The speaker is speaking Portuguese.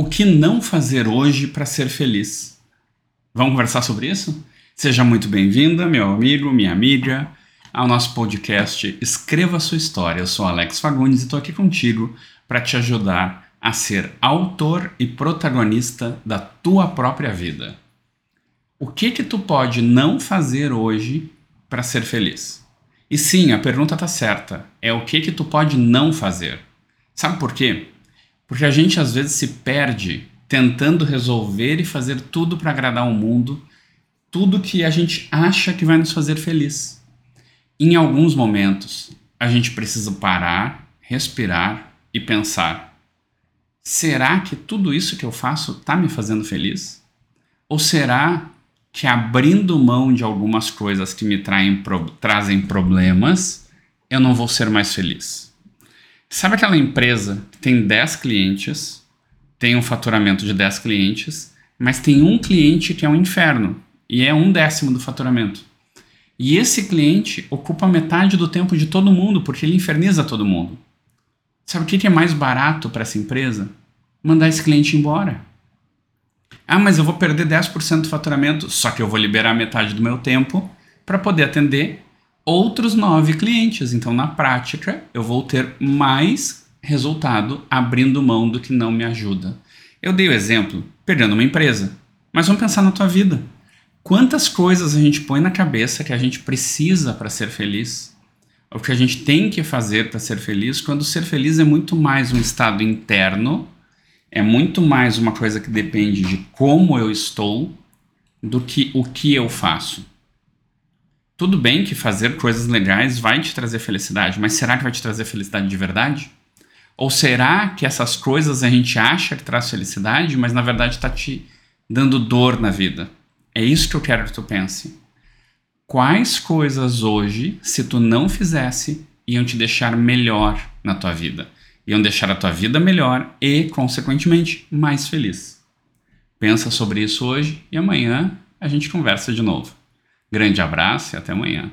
O que não fazer hoje para ser feliz? Vamos conversar sobre isso? Seja muito bem-vinda, meu amigo, minha amiga, ao nosso podcast Escreva Sua História. Eu sou Alex Fagundes e estou aqui contigo para te ajudar a ser autor e protagonista da tua própria vida. O que que tu pode não fazer hoje para ser feliz? E sim, a pergunta está certa. É o que que tu pode não fazer? Sabe por quê? Porque a gente às vezes se perde tentando resolver e fazer tudo para agradar o mundo, tudo que a gente acha que vai nos fazer feliz. Em alguns momentos, a gente precisa parar, respirar e pensar: será que tudo isso que eu faço está me fazendo feliz? Ou será que abrindo mão de algumas coisas que me traem, pro, trazem problemas, eu não vou ser mais feliz? Sabe aquela empresa que tem 10 clientes, tem um faturamento de 10 clientes, mas tem um cliente que é um inferno e é um décimo do faturamento. E esse cliente ocupa metade do tempo de todo mundo porque ele inferniza todo mundo. Sabe o que é mais barato para essa empresa? Mandar esse cliente embora. Ah, mas eu vou perder 10% do faturamento, só que eu vou liberar metade do meu tempo para poder atender outros nove clientes. Então, na prática, eu vou ter mais resultado abrindo mão do que não me ajuda. Eu dei o exemplo perdendo uma empresa, mas vamos pensar na tua vida. Quantas coisas a gente põe na cabeça que a gente precisa para ser feliz? O que a gente tem que fazer para ser feliz, quando ser feliz é muito mais um estado interno, é muito mais uma coisa que depende de como eu estou do que o que eu faço. Tudo bem que fazer coisas legais vai te trazer felicidade, mas será que vai te trazer felicidade de verdade? Ou será que essas coisas a gente acha que traz felicidade, mas na verdade está te dando dor na vida? É isso que eu quero que tu pense. Quais coisas hoje, se tu não fizesse, iam te deixar melhor na tua vida? Iam deixar a tua vida melhor e, consequentemente, mais feliz. Pensa sobre isso hoje e amanhã a gente conversa de novo. Grande abraço e até amanhã.